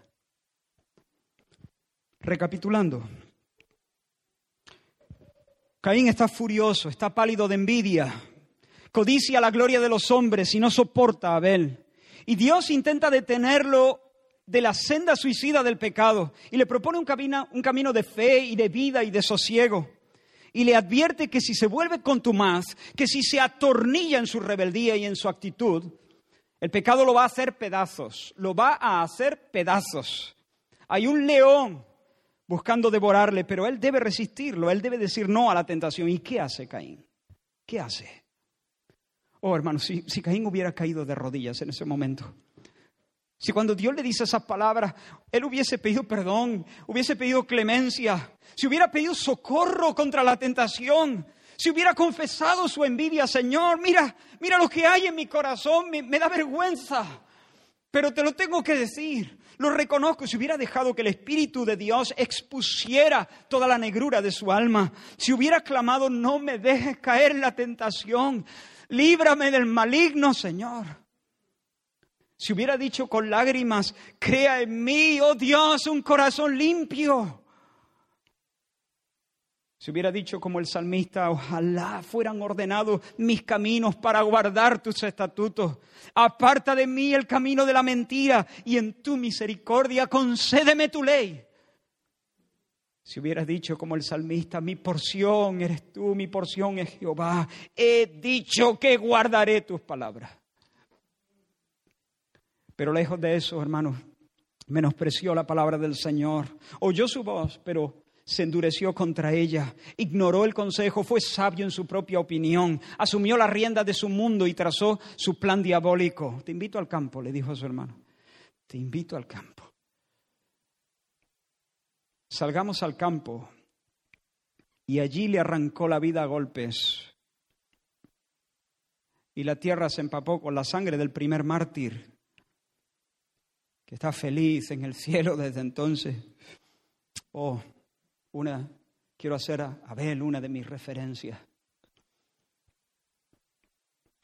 Recapitulando. Caín está furioso, está pálido de envidia, codicia la gloria de los hombres y no soporta a Abel. Y Dios intenta detenerlo de la senda suicida del pecado y le propone un camino, un camino de fe y de vida y de sosiego. Y le advierte que si se vuelve contumaz, que si se atornilla en su rebeldía y en su actitud, el pecado lo va a hacer pedazos, lo va a hacer pedazos. Hay un león buscando devorarle, pero él debe resistirlo, él debe decir no a la tentación. ¿Y qué hace Caín? ¿Qué hace? Oh, hermano, si, Caín hubiera caído de rodillas en ese momento, si cuando Dios le dice esas palabras, él hubiese pedido perdón, hubiese pedido clemencia, si hubiera pedido socorro contra la tentación, si hubiera confesado su envidia, Señor, mira, mira lo que hay en mi corazón, me, da vergüenza, pero te lo tengo que decir, lo reconozco, si hubiera dejado que el Espíritu de Dios expusiera toda la negrura de su alma, si hubiera clamado, no me dejes caer en la tentación, líbrame del maligno, Señor. Si hubiera dicho con lágrimas, crea en mí, oh Dios, un corazón limpio. Si hubiera dicho como el salmista, ojalá fueran ordenados mis caminos para guardar tus estatutos. Aparta de mí el camino de la mentira y en tu misericordia concédeme tu ley. Si hubieras dicho como el salmista, mi porción eres tú, mi porción es Jehová, he dicho que guardaré tus palabras. Pero lejos de eso, hermanos, menospreció la palabra del Señor, oyó su voz, pero se endureció contra ella, ignoró el consejo, fue sabio en su propia opinión, asumió la rienda de su mundo y trazó su plan diabólico. Te invito al campo, le dijo a su hermano, te invito al campo. Salgamos al campo. Y allí le arrancó la vida a golpes. Y la tierra se empapó con la sangre del primer mártir, que está feliz en el cielo desde entonces. Oh, una, quiero hacer a Abel una de mis referencias.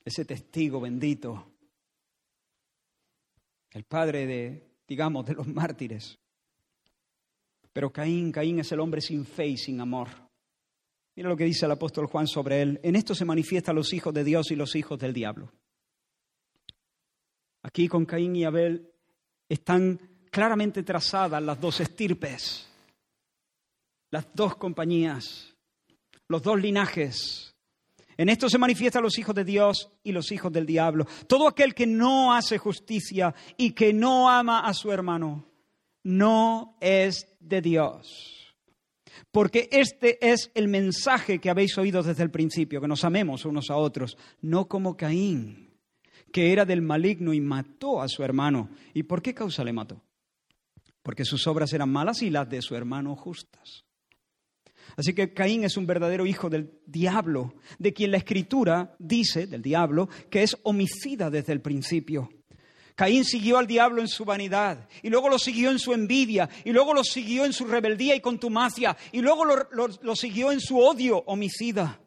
Ese testigo bendito, el padre de, digamos, de los mártires. Pero Caín, Caín es el hombre sin fe y sin amor. Mira lo que dice el apóstol Juan sobre él. En esto se manifiestan los hijos de Dios y los hijos del diablo. Aquí con Caín y Abel están claramente trazadas las dos estirpes, las dos compañías, los dos linajes. En esto se manifiestan los hijos de Dios y los hijos del diablo. Todo aquel que no hace justicia y que no ama a su hermano no es de Dios. Porque este es el mensaje que habéis oído desde el principio, que nos amemos unos a otros, no como Caín, que era del maligno y mató a su hermano. ¿Y por qué causa le mató? Porque sus obras eran malas y las de su hermano justas. Así que Caín es un verdadero hijo del diablo, de quien la escritura dice, del diablo, que es homicida desde el principio. Caín siguió al diablo en su vanidad, y luego lo siguió en su envidia, y luego lo siguió en su rebeldía y contumacia, y luego lo, siguió en su odio homicida.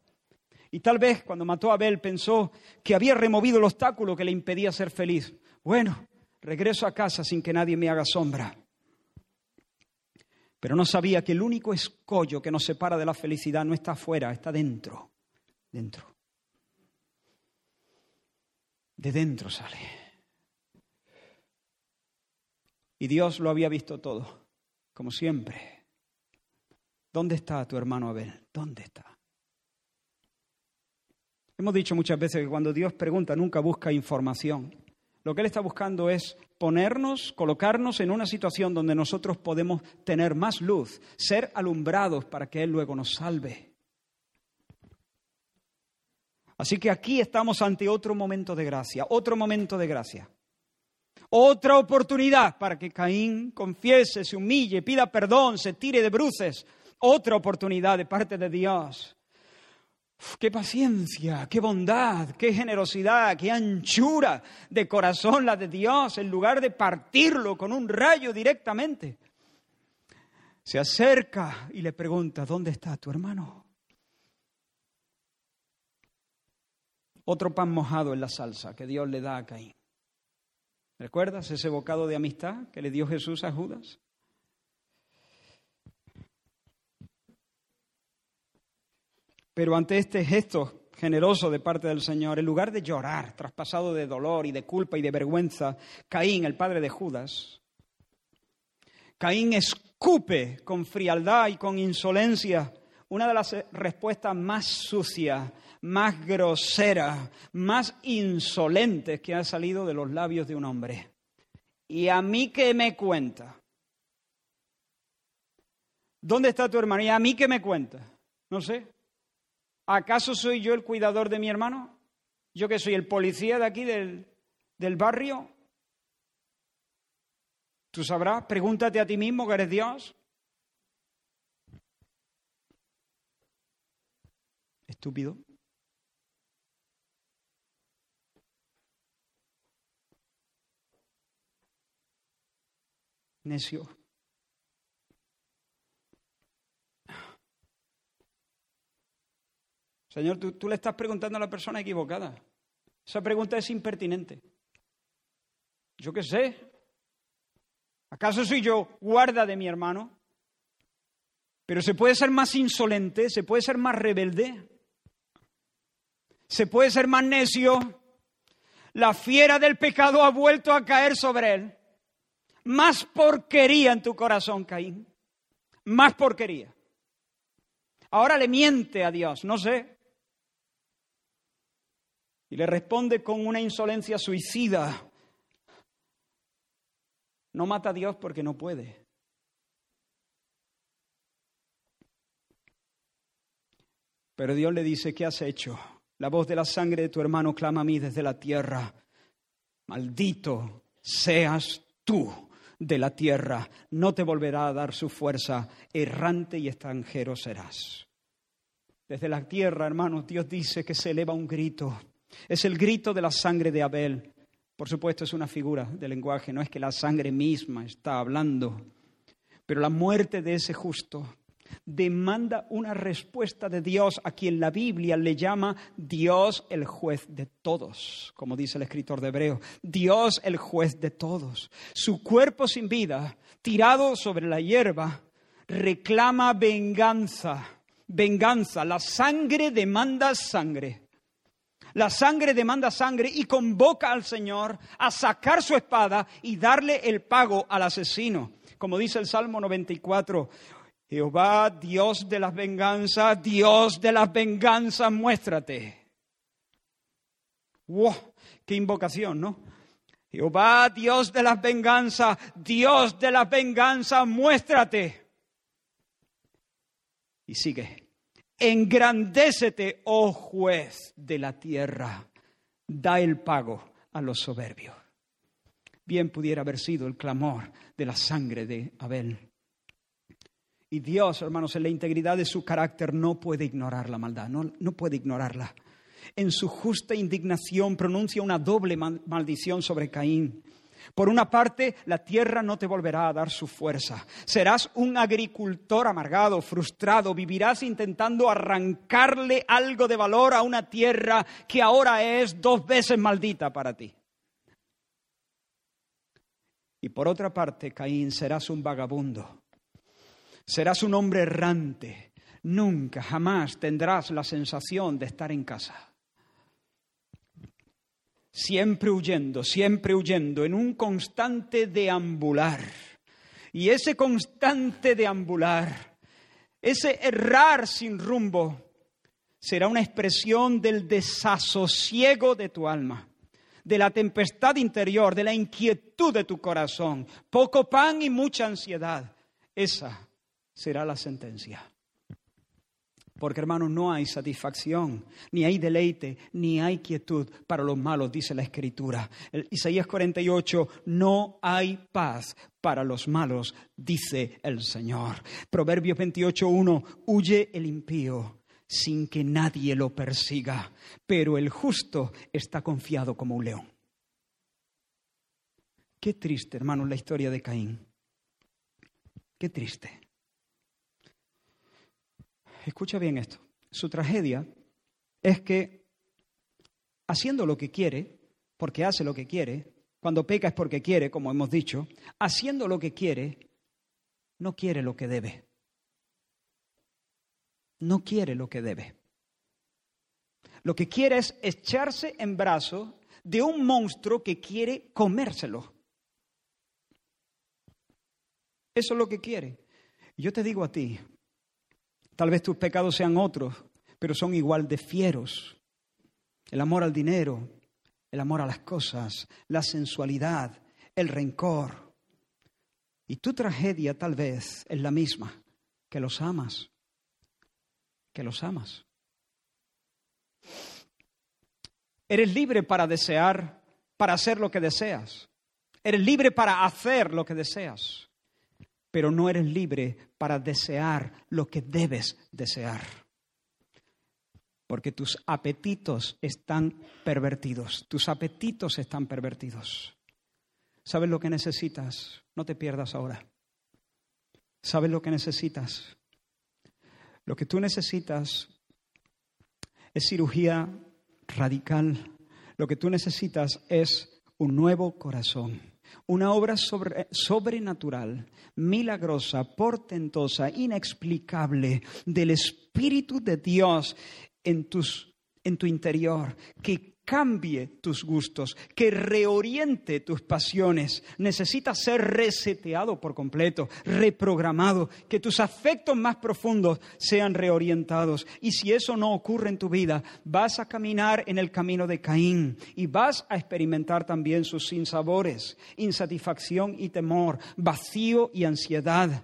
Y tal vez cuando mató a Abel pensó que había removido el obstáculo que le impedía ser feliz. Bueno, regreso a casa sin que nadie me haga sombra. Pero no sabía que el único escollo que nos separa de la felicidad no está afuera, está dentro, dentro. De dentro sale. Y Dios lo había visto todo, como siempre. ¿Dónde está tu hermano Abel? ¿Dónde está? Hemos dicho muchas veces que cuando Dios pregunta nunca busca información. Lo que Él está buscando es ponernos, colocarnos en una situación donde nosotros podemos tener más luz, ser alumbrados para que Él luego nos salve. Así que aquí estamos ante otro momento de gracia, otro momento de gracia. Otra oportunidad para que Caín confiese, se humille, pida perdón, se tire de bruces, Otra oportunidad de parte de Dios. Qué paciencia, qué bondad, qué generosidad, qué anchura de corazón la de Dios en lugar de partirlo con un rayo directamente. Se acerca y le pregunta, ¿dónde está tu hermano? Otro pan mojado en la salsa que Dios le da a Caín. ¿Recuerdas ese bocado de amistad que le dio Jesús a Judas? Pero ante este gesto generoso de parte del Señor, en lugar de llorar, traspasado de dolor y de culpa y de vergüenza, Caín, el padre de Judas, Caín escupe con frialdad y con insolencia una de las respuestas más sucias, más groseras, más insolentes que ha salido de los labios de un hombre. ¿Y a mí qué me cuenta? ¿Dónde está tu hermano? ¿Y a mí qué me cuenta? No sé. ¿Acaso soy yo el cuidador de mi hermano? ¿Yo que soy el policía de aquí del, del barrio? Tú sabrás, pregúntate a ti mismo que eres Dios. Estúpido. Necio. Señor, tú, le estás preguntando a la persona equivocada. Esa pregunta es impertinente. Yo qué sé. ¿Acaso soy yo guarda de mi hermano? Pero se puede ser más insolente, se puede ser más rebelde, se puede ser más necio. La fiera del pecado ha vuelto a caer sobre él. Más porquería en tu corazón, Caín. Más porquería. Ahora le miente a Dios, no sé. Y le responde con una insolencia suicida. No mata a Dios porque no puede. Pero Dios le dice, ¿qué has hecho? La voz de la sangre de tu hermano clama a mí desde la tierra. Maldito seas tú de la tierra, no te volverá a dar su fuerza, errante y extranjero serás. Desde la tierra, hermanos, Dios dice que se eleva un grito. Es el grito de la sangre de Abel. Por supuesto, es una figura de lenguaje, no es que la sangre misma está hablando, pero la muerte de ese justo demanda una respuesta de Dios a quien la Biblia le llama Dios el juez de todos, como dice el escritor de Hebreo, Dios el juez de todos. Su cuerpo sin vida, tirado sobre la hierba, reclama venganza, venganza, la sangre demanda sangre. La sangre demanda sangre y convoca al Señor a sacar su espada y darle el pago al asesino. Como dice el Salmo 94, Jehová, Dios de las venganzas, Dios de las venganzas, muéstrate. ¡Wow! ¡Qué invocación, ¿no? Jehová, Dios de las venganzas, Dios de las venganzas, muéstrate. Y sigue. Engrandécete, oh juez de la tierra, da el pago a los soberbios. Bien pudiera haber sido el clamor de la sangre de Abel. Y Dios, hermanos, en la integridad de su carácter no puede ignorar la maldad, no, no puede ignorarla. En su justa indignación pronuncia una doble maldición sobre Caín. Por una parte, la tierra no te volverá a dar su fuerza. Serás un agricultor amargado, frustrado, vivirás intentando arrancarle algo de valor a una tierra que ahora es dos veces maldita para ti. Y por otra parte, Caín, serás un vagabundo, Serás un hombre errante. Nunca, jamás tendrás la sensación de estar en casa. Siempre huyendo, siempre huyendo, en un constante deambular. Y ese constante deambular, ese errar sin rumbo, será una expresión del desasosiego de tu alma, de la tempestad interior, de la inquietud de tu corazón, poco pan y mucha ansiedad. Esa será la sentencia. Porque hermanos, no hay satisfacción, ni hay deleite, ni hay quietud para los malos, dice la Escritura. El Isaías 48, no hay paz para los malos, dice el Señor. Proverbios 28.1, huye el impío sin que nadie lo persiga, pero el justo está confiado como un león. Qué triste, hermanos, la historia de Caín. Qué triste. Escucha bien esto. Su tragedia es que haciendo lo que quiere, porque hace lo que quiere, cuando peca es porque quiere, como hemos dicho, haciendo lo que quiere, no quiere lo que debe. No quiere lo que debe. Lo que quiere es echarse en brazos de un monstruo que quiere comérselo. Eso es lo que quiere. Yo te digo a ti, tal vez tus pecados sean otros, pero son igual de fieros. El amor al dinero, el amor a las cosas, la sensualidad, el rencor. Y tu tragedia tal vez es la misma, que los amas, que los amas. Eres libre para desear, para hacer lo que deseas. Eres libre para hacer lo que deseas pero no eres libre para desear lo que debes desear. Porque tus apetitos están pervertidos, tus apetitos están pervertidos. ¿Sabes lo que necesitas? No te pierdas ahora. ¿Sabes lo que necesitas? Lo que tú necesitas es cirugía radical. Lo que tú necesitas es un nuevo corazón una obra sobrenatural, milagrosa, portentosa, inexplicable del Espíritu de Dios en, tus, en tu interior, que cambie tus gustos, que reoriente tus pasiones. Necesitas ser reseteado por completo, reprogramado, que tus afectos más profundos sean reorientados. Y si eso no ocurre en tu vida, vas a caminar en el camino de Caín y vas a experimentar también sus sinsabores, insatisfacción y temor, vacío y ansiedad,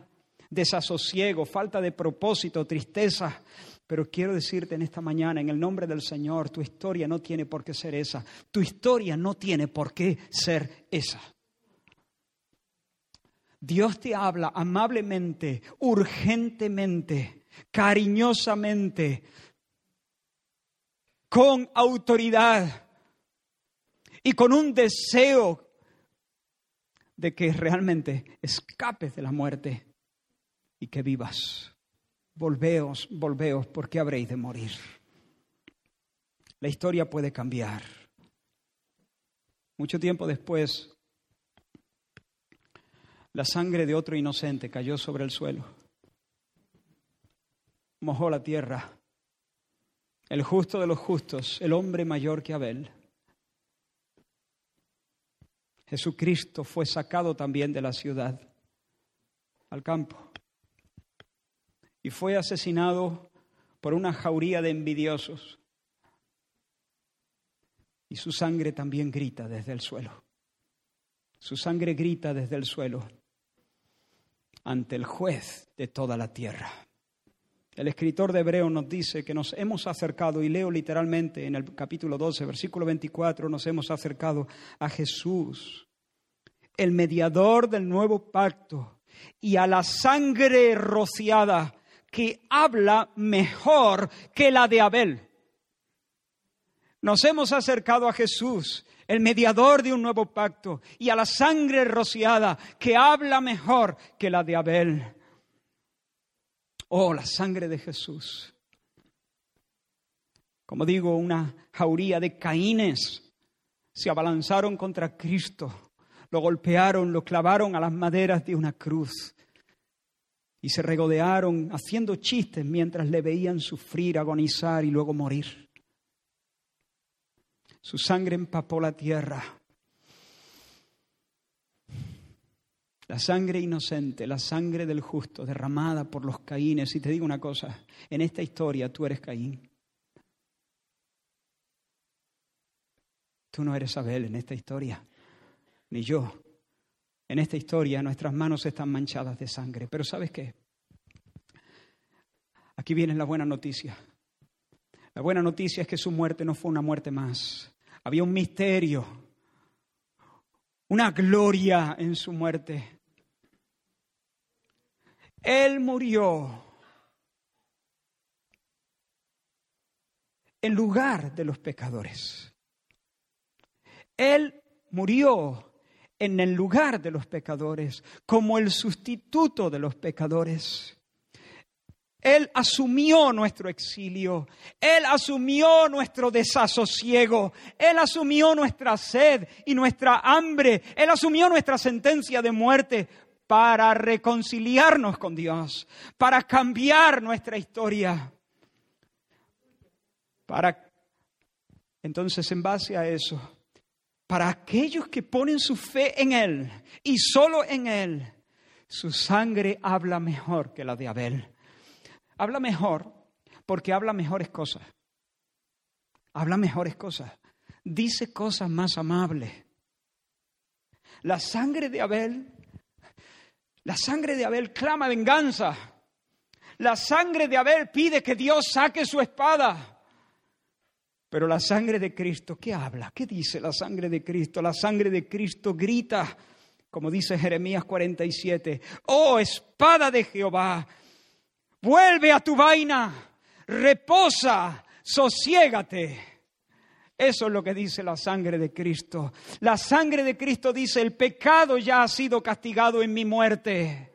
desasosiego, falta de propósito, tristeza pero quiero decirte en esta mañana, en el nombre del Señor, tu historia no tiene por qué ser esa. Tu historia no tiene por qué ser esa. Dios te habla amablemente, urgentemente, cariñosamente, con autoridad y con un deseo de que realmente escapes de la muerte y que vivas. Volveos, volveos, porque habréis de morir. La historia puede cambiar. Mucho tiempo después, la sangre de otro inocente cayó sobre el suelo, mojó la tierra. El justo de los justos, el hombre mayor que Abel. Jesucristo fue sacado también de la ciudad al campo y fue asesinado por una jauría de envidiosos. Y su sangre también grita desde el suelo. Su sangre grita desde el suelo ante el juez de toda la tierra. El escritor de Hebreo nos dice que nos hemos acercado, y leo literalmente en el capítulo 12, versículo 24, nos hemos acercado a Jesús, el mediador del nuevo pacto, y a la sangre rociada que habla mejor que la de Abel. Nos hemos acercado a Jesús, el mediador de un nuevo pacto, y a la sangre rociada que habla mejor que la de Abel. Oh, la sangre de Jesús. Como digo, una jauría de caínes se abalanzaron contra Cristo, lo golpearon, lo clavaron a las maderas de una cruz y se regodearon haciendo chistes mientras le veían sufrir, agonizar y luego morir. Su sangre empapó la tierra. La sangre inocente, la sangre del justo, derramada por los caínes. Y te digo una cosa, en esta historia tú eres Caín. Tú no eres Abel en esta historia, ni yo. En esta historia nuestras manos están manchadas de sangre. Pero ¿sabes qué? Aquí viene la buena noticia. La buena noticia es que su muerte no fue una muerte más. Había un misterio, una gloria en su muerte. Él murió en lugar de los pecadores. Él murió en el lugar de los pecadores, como el sustituto de los pecadores. Él asumió nuestro exilio, Él asumió nuestro desasosiego, Él asumió nuestra sed y nuestra hambre, Él asumió nuestra sentencia de muerte para reconciliarnos con Dios, para cambiar nuestra historia. Para entonces en base a eso, para aquellos que ponen su fe en Él y solo en Él, su sangre habla mejor que la de Abel. Habla mejor porque habla mejores cosas. Habla mejores cosas. Dice cosas más amables. La sangre de Abel, la sangre de Abel clama venganza. La sangre de Abel pide que Dios saque su espada. Pero la sangre de Cristo, ¿qué habla? ¿Qué dice la sangre de Cristo? La sangre de Cristo grita, como dice Jeremías 47, oh espada de Jehová, vuelve a tu vaina, reposa, sosiégate. Eso es lo que dice la sangre de Cristo. La sangre de Cristo dice, el pecado ya ha sido castigado en mi muerte.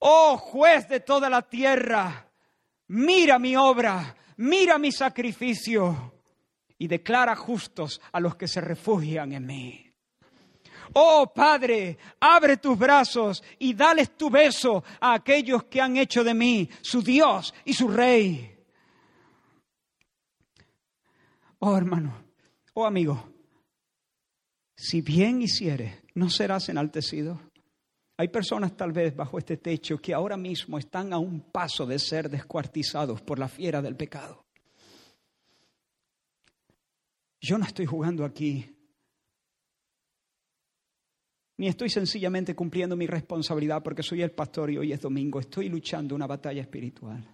Oh juez de toda la tierra, mira mi obra, mira mi sacrificio y declara justos a los que se refugian en mí. Oh Padre, abre tus brazos y dales tu beso a aquellos que han hecho de mí su Dios y su Rey. Oh hermano, oh amigo, si bien hicieres, no serás enaltecido. Hay personas tal vez bajo este techo que ahora mismo están a un paso de ser descuartizados por la fiera del pecado. Yo no estoy jugando aquí, ni estoy sencillamente cumpliendo mi responsabilidad porque soy el pastor y hoy es domingo. Estoy luchando una batalla espiritual.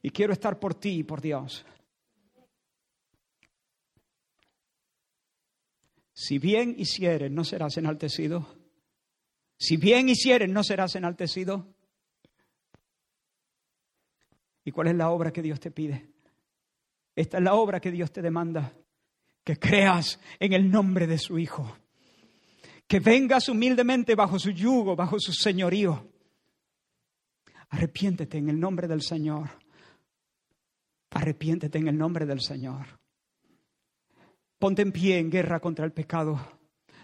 Y quiero estar por ti y por Dios. Si bien hicieres, no serás enaltecido. Si bien hicieres, no serás enaltecido. ¿Y cuál es la obra que Dios te pide? Esta es la obra que Dios te demanda, que creas en el nombre de su Hijo, que vengas humildemente bajo su yugo, bajo su señorío. Arrepiéntete en el nombre del Señor. Arrepiéntete en el nombre del Señor. Ponte en pie en guerra contra el pecado.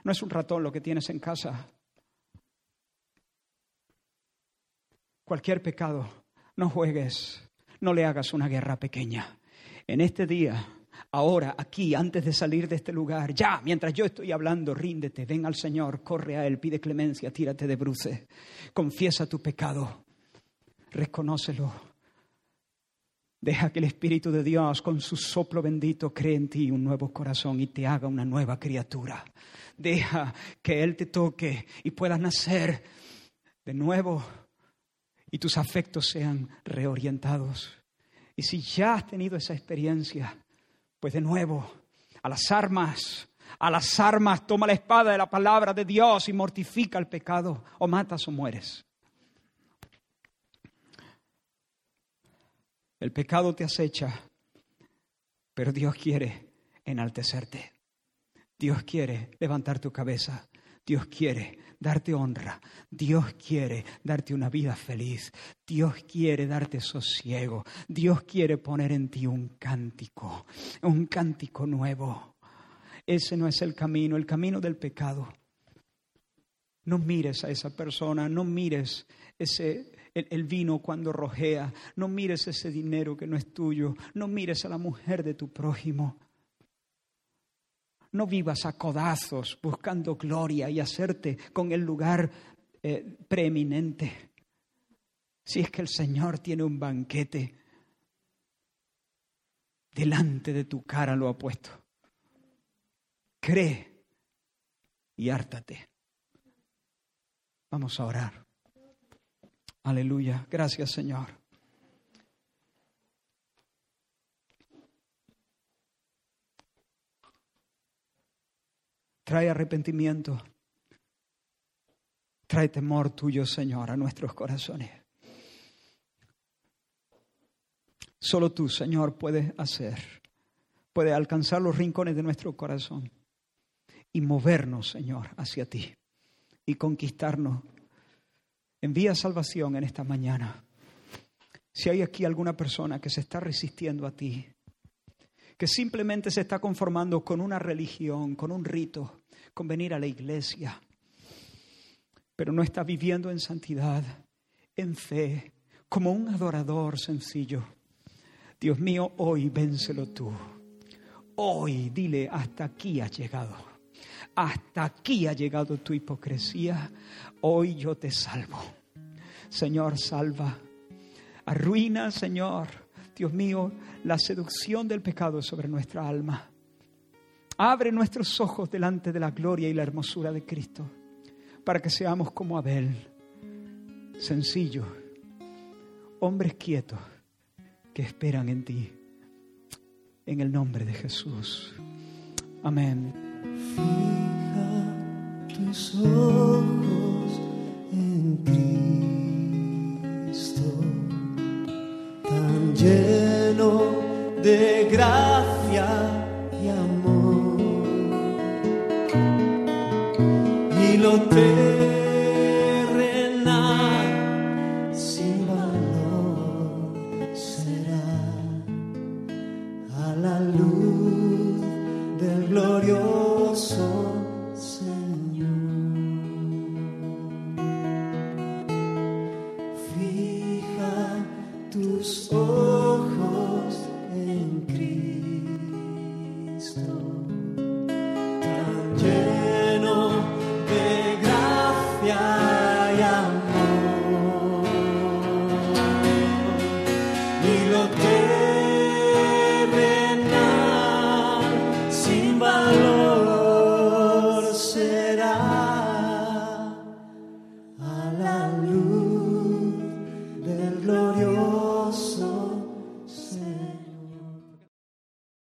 No es un ratón lo que tienes en casa. Cualquier pecado, no juegues, no le hagas una guerra pequeña. En este día, ahora, aquí, antes de salir de este lugar, ya, mientras yo estoy hablando, ríndete, ven al Señor, corre a Él, pide clemencia, tírate de bruces, confiesa tu pecado, reconócelo. Deja que el Espíritu de Dios con su soplo bendito cree en ti un nuevo corazón y te haga una nueva criatura. Deja que Él te toque y puedas nacer de nuevo y tus afectos sean reorientados. Y si ya has tenido esa experiencia, pues de nuevo, a las armas, a las armas, toma la espada de la palabra de Dios y mortifica el pecado, o matas o mueres. El pecado te acecha, pero Dios quiere enaltecerte. Dios quiere levantar tu cabeza. Dios quiere darte honra. Dios quiere darte una vida feliz. Dios quiere darte sosiego. Dios quiere poner en ti un cántico, un cántico nuevo. Ese no es el camino, el camino del pecado. No mires a esa persona, no mires ese, el, el, vino cuando rojea, no mires ese dinero que no es tuyo, no mires a la mujer de tu prójimo. No vivas a codazos buscando gloria y hacerte con el lugar eh, preeminente. Si es que el Señor tiene un banquete, delante de tu cara lo ha puesto. Cree y hártate. Vamos a orar. Aleluya. Gracias, Señor. Trae arrepentimiento, Trae temor tuyo, Señor, a nuestros corazones. Solo tú, Señor, puedes hacer, puedes alcanzar los rincones de nuestro corazón y movernos, Señor, hacia ti y conquistarnos. Envía salvación en esta mañana. Si hay aquí alguna persona que se está resistiendo a ti, que simplemente se está conformando con una religión, con un rito, con venir a la iglesia, pero no está viviendo en santidad, en fe, como un adorador sencillo, Dios mío, hoy vénselo tú. Hoy dile, hasta aquí has llegado. Hasta aquí ha llegado tu hipocresía. Hoy yo te salvo. Señor, salva. Arruina, Señor, Dios mío, la seducción del pecado sobre nuestra alma. Abre nuestros ojos delante de la gloria y la hermosura de Cristo para que seamos como Abel, sencillos, hombres quietos que esperan en ti. En el nombre de Jesús. Amén. Fija tus ojos en lleno de gracia y amor. Y lo terrenal